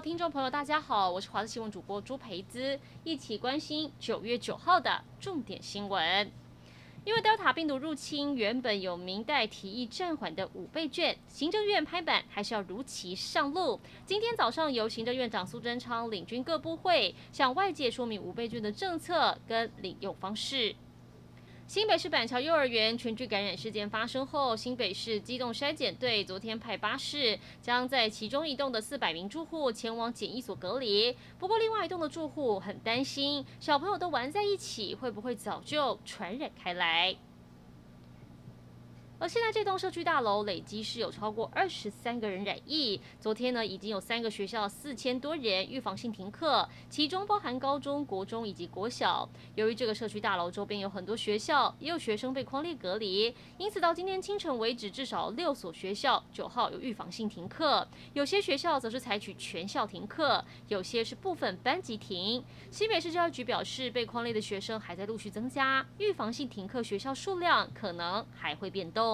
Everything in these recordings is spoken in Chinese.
听众朋友，大家好，我是华视新闻主播朱培姿，一起关心九月九号的重点新闻。因为 Delta 病毒入侵，原本有明代提议暂缓的五倍券，行政院拍板还是要如期上路。今天早上，由行政院长苏贞昌领军各部会，向外界说明五倍券的政策跟领用方式。新北市板桥幼儿园群聚感染事件发生后，新北市机动筛检队昨天派巴士，将在其中一栋的四百名住户前往检疫所隔离。不过，另外一栋的住户很担心，小朋友都玩在一起，会不会早就传染开来？而现在这栋社区大楼累计是有超过二十三个人染疫。昨天呢，已经有三个学校四千多人预防性停课，其中包含高中国中以及国小。由于这个社区大楼周边有很多学校，也有学生被框列隔离，因此到今天清晨为止，至少六所学校九号有预防性停课。有些学校则是采取全校停课，有些是部分班级停。新北市教育局表示，被框列的学生还在陆续增加，预防性停课学校数量可能还会变动。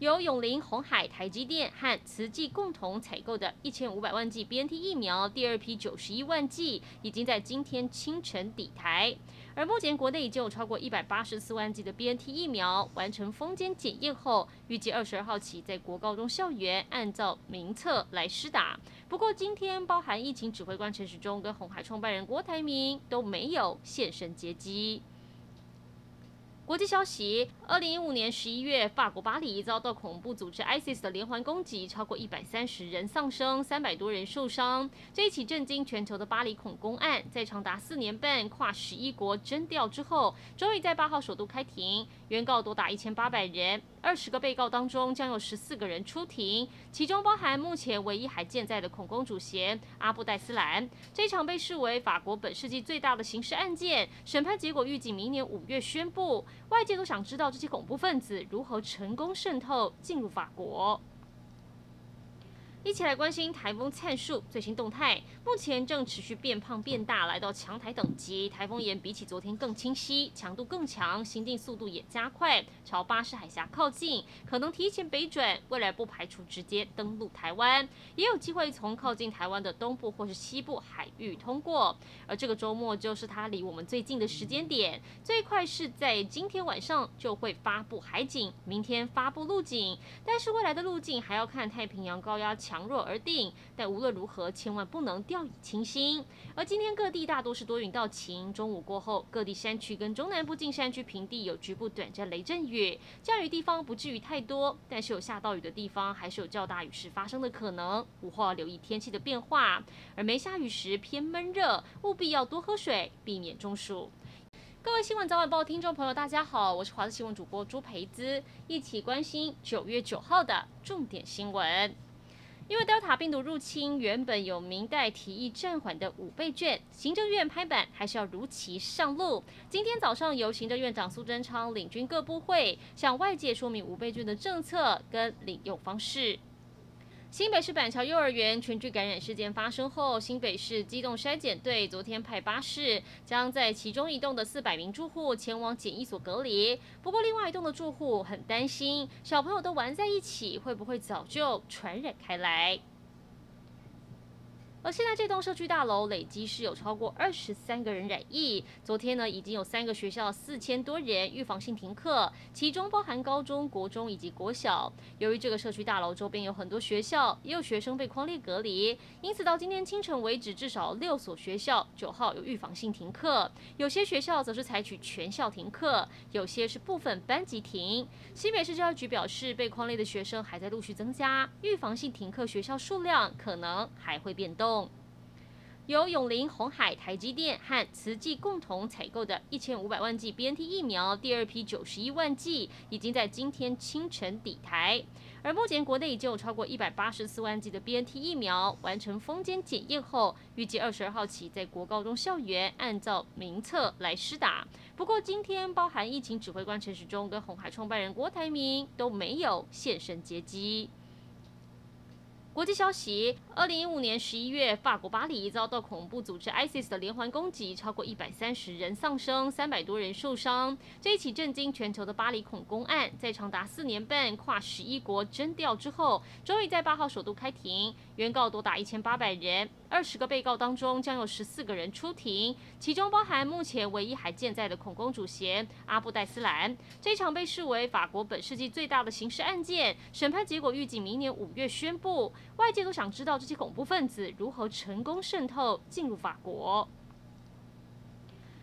由永龄、红海、台积电和慈济共同采购的一千五百万剂 BNT 疫苗，第二批九十一万剂已经在今天清晨抵台。而目前国内已经有超过一百八十四万剂的 BNT 疫苗完成封检检验后，预计二十二号起在国高中校园按照名册来施打。不过，今天包含疫情指挥官陈时中跟红海创办人郭台铭都没有现身接机。国际消息：二零一五年十一月，法国巴黎遭到恐怖组织 ISIS 的连环攻击，超过一百三十人丧生，三百多人受伤。这一起震惊全球的巴黎恐攻案，在长达四年半、跨十一国侦调之后，终于在八号首都开庭，原告多达一千八百人。二十个被告当中，将有十四个人出庭，其中包含目前唯一还健在的恐攻主嫌阿布戴斯兰。这场被视为法国本世纪最大的刑事案件，审判结果预计明年五月宣布。外界都想知道这些恐怖分子如何成功渗透进入法国。一起来关心台风灿树最新动态，目前正持续变胖变大，来到强台等级。台风眼比起昨天更清晰，强度更强，行进速度也加快，朝巴士海峡靠近，可能提前北转。未来不排除直接登陆台湾，也有机会从靠近台湾的东部或是西部海域通过。而这个周末就是它离我们最近的时间点，最快是在今天晚上就会发布海警，明天发布陆警。但是未来的路径还要看太平洋高压强弱而定，但无论如何，千万不能掉以轻心。而今天各地大多是多云到晴，中午过后，各地山区跟中南部近山区平地有局部短暂雷阵雨，降雨地方不至于太多，但是有下到雨的地方，还是有较大雨势发生的可能。午后要留意天气的变化，而没下雨时偏闷热，务必要多喝水，避免中暑。各位新闻早晚报听众朋友，大家好，我是华视新闻主播朱培姿，一起关心九月九号的重点新闻。因为 Delta 病毒入侵，原本有明代提议暂缓的五倍券，行政院拍板还是要如期上路。今天早上，由行政院长苏贞昌领军各部会，向外界说明五倍券的政策跟领用方式。新北市板桥幼儿园群聚感染事件发生后，新北市机动筛检队昨天派巴士，将在其中一栋的四百名住户前往检疫所隔离。不过，另外一栋的住户很担心，小朋友都玩在一起，会不会早就传染开来？而现在这栋社区大楼累计是有超过二十三个人染疫。昨天呢，已经有三个学校四千多人预防性停课，其中包含高中国中以及国小。由于这个社区大楼周边有很多学校，也有学生被框列隔离，因此到今天清晨为止，至少六所学校九号有预防性停课。有些学校则是采取全校停课，有些是部分班级停。新北市教育局表示，被框列的学生还在陆续增加，预防性停课学校数量可能还会变动。由永龄、红海、台积电和慈济共同采购的一千五百万剂 BNT 疫苗，第二批九十一万剂已经在今天清晨抵台。而目前国内已经有超过一百八十四万剂的 BNT 疫苗完成封检检验后，预计二十二号起在国高中校园按照名册来施打。不过，今天包含疫情指挥官陈时中跟红海创办人郭台铭都没有现身接机。国际消息：二零一五年十一月，法国巴黎遭到恐怖组织 ISIS 的连环攻击，超过一百三十人丧生，三百多人受伤。这一起震惊全球的巴黎恐攻案，在长达四年半、跨十一国侦调之后，终于在八号首都开庭，原告多达一千八百人，二十个被告当中将有十四个人出庭，其中包含目前唯一还健在的恐攻主嫌阿布戴斯兰。这场被视为法国本世纪最大的刑事案件，审判结果预计明年五月宣布。外界都想知道这些恐怖分子如何成功渗透进入法国。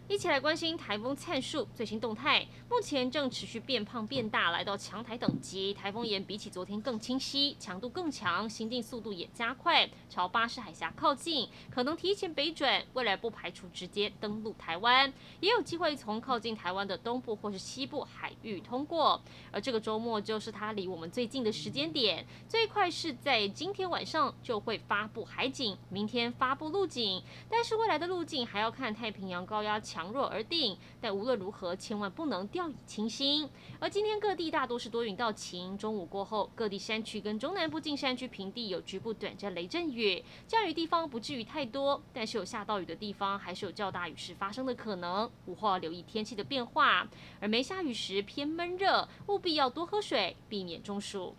一起来关心台风灿树最新动态，目前正持续变胖变大，来到强台等级。台风眼比起昨天更清晰，强度更强，行进速度也加快，朝巴士海峡靠近，可能提前北转，未来不排除直接登陆台湾，也有机会从靠近台湾的东部或是西部海域通过。而这个周末就是它离我们最近的时间点，最快是在今天晚上就会发布海警，明天发布陆警，但是未来的路径还要看太平洋高压强。强弱而定，但无论如何，千万不能掉以轻心。而今天各地大多是多云到晴，中午过后，各地山区跟中南部近山区平地有局部短暂雷阵雨，降雨地方不至于太多，但是有下到雨的地方，还是有较大雨势发生的可能。午后要留意天气的变化，而没下雨时偏闷热，务必要多喝水，避免中暑。